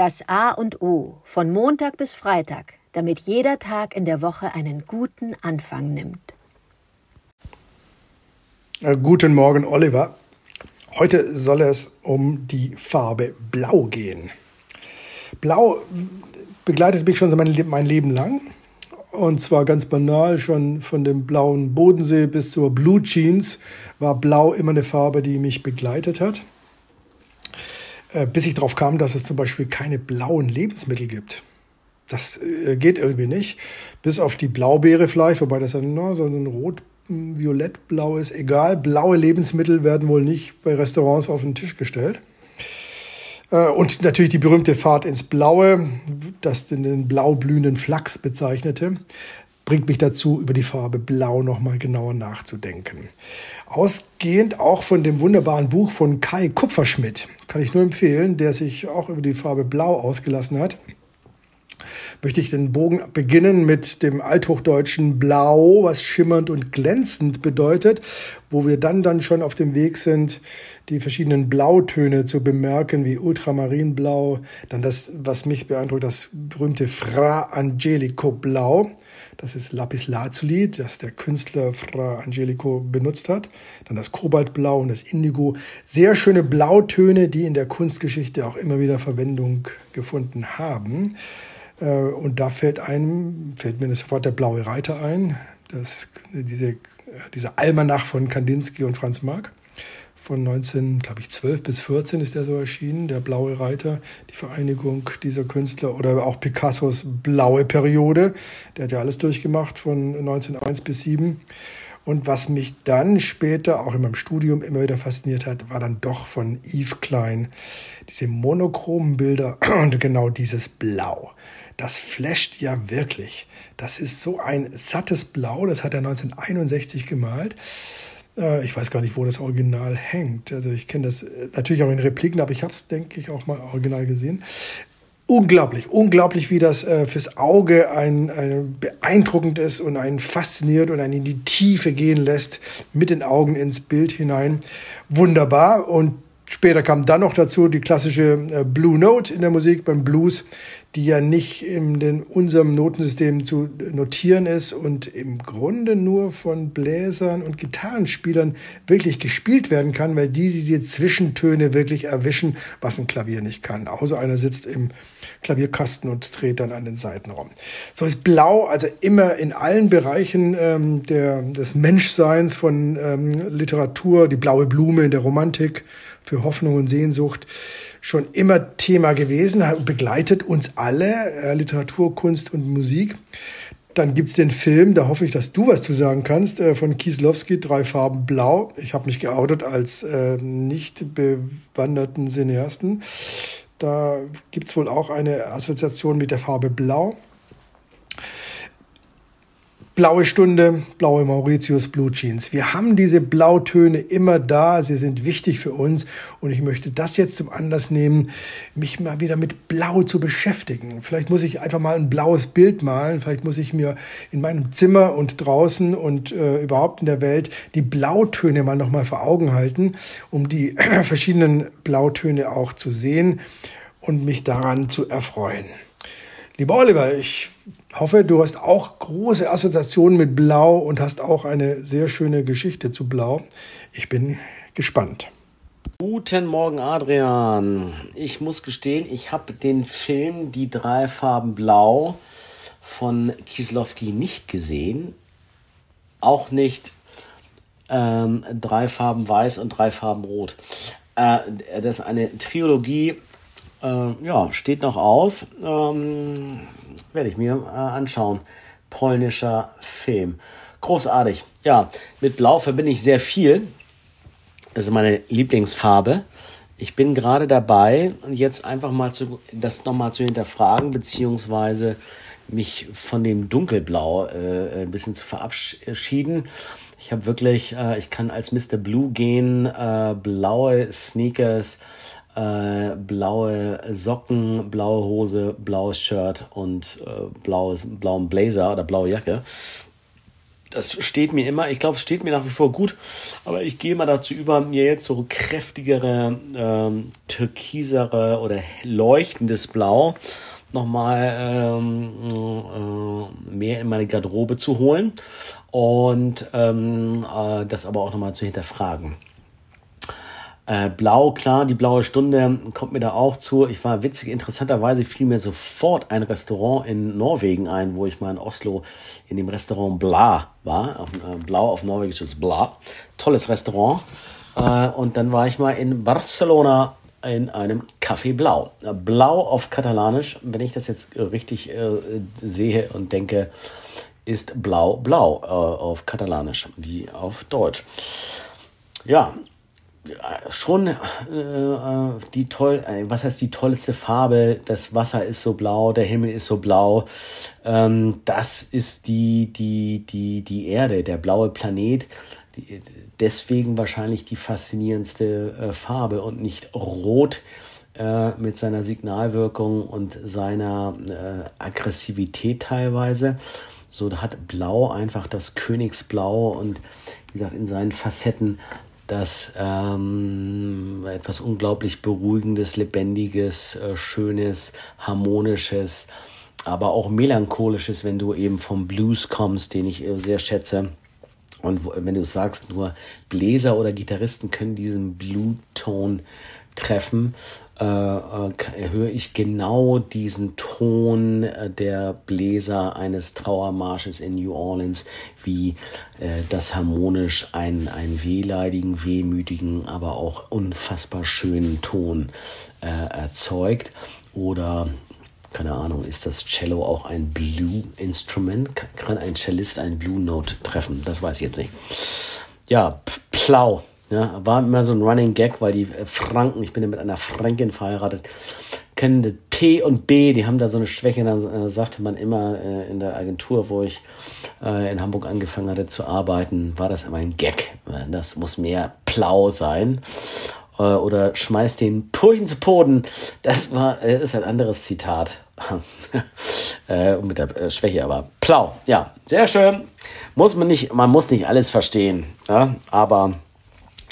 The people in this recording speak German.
Das A und O von Montag bis Freitag, damit jeder Tag in der Woche einen guten Anfang nimmt. Äh, guten Morgen, Oliver. Heute soll es um die Farbe Blau gehen. Blau begleitet mich schon mein Leben lang. Und zwar ganz banal, schon von dem blauen Bodensee bis zur Blue Jeans war Blau immer eine Farbe, die mich begleitet hat. Äh, bis ich darauf kam, dass es zum Beispiel keine blauen Lebensmittel gibt. Das äh, geht irgendwie nicht. Bis auf die Blaubeere vielleicht, wobei das dann so ein rot violettblau ist. Egal, blaue Lebensmittel werden wohl nicht bei Restaurants auf den Tisch gestellt. Äh, und natürlich die berühmte Fahrt ins Blaue, das den blau blühenden Flachs bezeichnete, bringt mich dazu, über die Farbe Blau nochmal genauer nachzudenken. Ausgehend auch von dem wunderbaren Buch von Kai Kupferschmidt, kann ich nur empfehlen, der sich auch über die Farbe Blau ausgelassen hat möchte ich den Bogen beginnen mit dem althochdeutschen Blau, was schimmernd und glänzend bedeutet, wo wir dann dann schon auf dem Weg sind, die verschiedenen Blautöne zu bemerken, wie Ultramarinblau, dann das, was mich beeindruckt, das berühmte Fra Angelico Blau. Das ist Lapis Lazuli, das der Künstler Fra Angelico benutzt hat. Dann das Kobaltblau und das Indigo. Sehr schöne Blautöne, die in der Kunstgeschichte auch immer wieder Verwendung gefunden haben. Äh, und da fällt einem, fällt mir sofort der blaue Reiter ein, das, diese, dieser Almanach von Kandinsky und Franz Marc. Von 19, glaube ich, 12 bis 14 ist der so erschienen, der Blaue Reiter, die Vereinigung dieser Künstler oder auch Picassos blaue Periode. Der hat ja alles durchgemacht von 1901 bis 7. Und was mich dann später auch in meinem Studium immer wieder fasziniert hat, war dann doch von Yves Klein diese monochromen Bilder und genau dieses Blau das flasht ja wirklich. Das ist so ein sattes Blau, das hat er 1961 gemalt. Äh, ich weiß gar nicht, wo das Original hängt. Also ich kenne das äh, natürlich auch in Repliken, aber ich habe es, denke ich, auch mal original gesehen. Unglaublich, unglaublich, wie das äh, fürs Auge ein, ein beeindruckend ist und einen fasziniert und einen in die Tiefe gehen lässt, mit den Augen ins Bild hinein. Wunderbar. Und später kam dann noch dazu die klassische Blue Note in der Musik beim Blues die ja nicht in den, unserem Notensystem zu notieren ist und im Grunde nur von Bläsern und Gitarrenspielern wirklich gespielt werden kann, weil die diese Zwischentöne wirklich erwischen, was ein Klavier nicht kann. Außer einer sitzt im Klavierkasten und dreht dann an den Seiten rum. So ist Blau also immer in allen Bereichen ähm, der, des Menschseins von ähm, Literatur, die blaue Blume in der Romantik für Hoffnung und Sehnsucht, schon immer Thema gewesen, begleitet uns alle, äh, Literatur, Kunst und Musik. Dann gibt's den Film, da hoffe ich, dass du was zu sagen kannst, äh, von Kieslowski, Drei Farben Blau. Ich habe mich geoutet als äh, nicht bewanderten Cineasten. Da gibt's wohl auch eine Assoziation mit der Farbe Blau. Blaue Stunde, blaue Mauritius, Blue Jeans. Wir haben diese Blautöne immer da, sie sind wichtig für uns und ich möchte das jetzt zum Anlass nehmen, mich mal wieder mit Blau zu beschäftigen. Vielleicht muss ich einfach mal ein blaues Bild malen, vielleicht muss ich mir in meinem Zimmer und draußen und äh, überhaupt in der Welt die Blautöne mal nochmal vor Augen halten, um die verschiedenen Blautöne auch zu sehen und mich daran zu erfreuen. Lieber Oliver, ich hoffe, du hast auch große Assoziationen mit Blau und hast auch eine sehr schöne Geschichte zu Blau. Ich bin gespannt. Guten Morgen, Adrian. Ich muss gestehen, ich habe den Film Die drei Farben Blau von Kieslowski nicht gesehen. Auch nicht ähm, drei Farben Weiß und drei Farben Rot. Äh, das ist eine Trilogie, äh, ja, steht noch aus. Ähm, werde ich mir äh, anschauen. Polnischer Film. Großartig. Ja, mit Blau verbinde ich sehr viel. Das ist meine Lieblingsfarbe. Ich bin gerade dabei, jetzt einfach mal zu, das nochmal zu hinterfragen, beziehungsweise mich von dem Dunkelblau äh, ein bisschen zu verabschieden. Ich habe wirklich, äh, ich kann als Mr. Blue gehen, äh, blaue Sneakers, äh, blaue Socken, blaue Hose, blaues Shirt und äh, blaues, blauen Blazer oder blaue Jacke. das steht mir immer, ich glaube, es steht mir nach wie vor gut, aber ich gehe mal dazu über, mir jetzt so kräftigere, ähm, türkisere oder leuchtendes Blau nochmal ähm, äh, mehr in meine Garderobe zu holen und ähm, äh, das aber auch nochmal zu hinterfragen. Äh, Blau, klar, die blaue Stunde kommt mir da auch zu. Ich war witzig, interessanterweise fiel mir sofort ein Restaurant in Norwegen ein, wo ich mal in Oslo in dem Restaurant Bla war. Auf, äh, Blau auf Norwegisch Bla. Tolles Restaurant. Äh, und dann war ich mal in Barcelona in einem Café Blau. Blau auf Katalanisch, wenn ich das jetzt richtig äh, sehe und denke, ist Blau Blau äh, auf Katalanisch wie auf Deutsch. Ja, schon äh, die toll, äh, was heißt die tollste Farbe? Das Wasser ist so blau, der Himmel ist so blau. Ähm, das ist die, die, die, die Erde, der blaue Planet. Die, deswegen wahrscheinlich die faszinierendste äh, Farbe und nicht rot äh, mit seiner Signalwirkung und seiner äh, Aggressivität teilweise. So hat Blau einfach das Königsblau und wie gesagt in seinen Facetten das ähm, etwas unglaublich Beruhigendes, Lebendiges, äh, Schönes, Harmonisches, aber auch Melancholisches, wenn du eben vom Blues kommst, den ich äh, sehr schätze. Und wenn du sagst, nur Bläser oder Gitarristen können diesen Blue-Ton treffen, äh, äh, höre ich genau diesen Ton äh, der Bläser eines Trauermarsches in New Orleans, wie das harmonisch einen, einen wehleidigen, wehmütigen, aber auch unfassbar schönen Ton erzeugt. Oder keine Ahnung, ist das Cello auch ein Blue-Instrument? Kann ein Cellist ein Blue-Note treffen? Das weiß ich jetzt nicht. Ja, Plau ja, war immer so ein Running Gag, weil die äh, Franken, ich bin ja mit einer Fränkin verheiratet, kennen P und B, die haben da so eine Schwäche. Dann äh, sagte man immer äh, in der Agentur, wo ich äh, in Hamburg angefangen hatte zu arbeiten, war das immer ein Gag. Das muss mehr Plau sein. Äh, oder schmeiß den Purchen zu Poden. Das war, äh, ist ein anderes Zitat. mit der Schwäche, aber Plau. Ja, sehr schön. Muss man nicht, man muss nicht alles verstehen. Ja, aber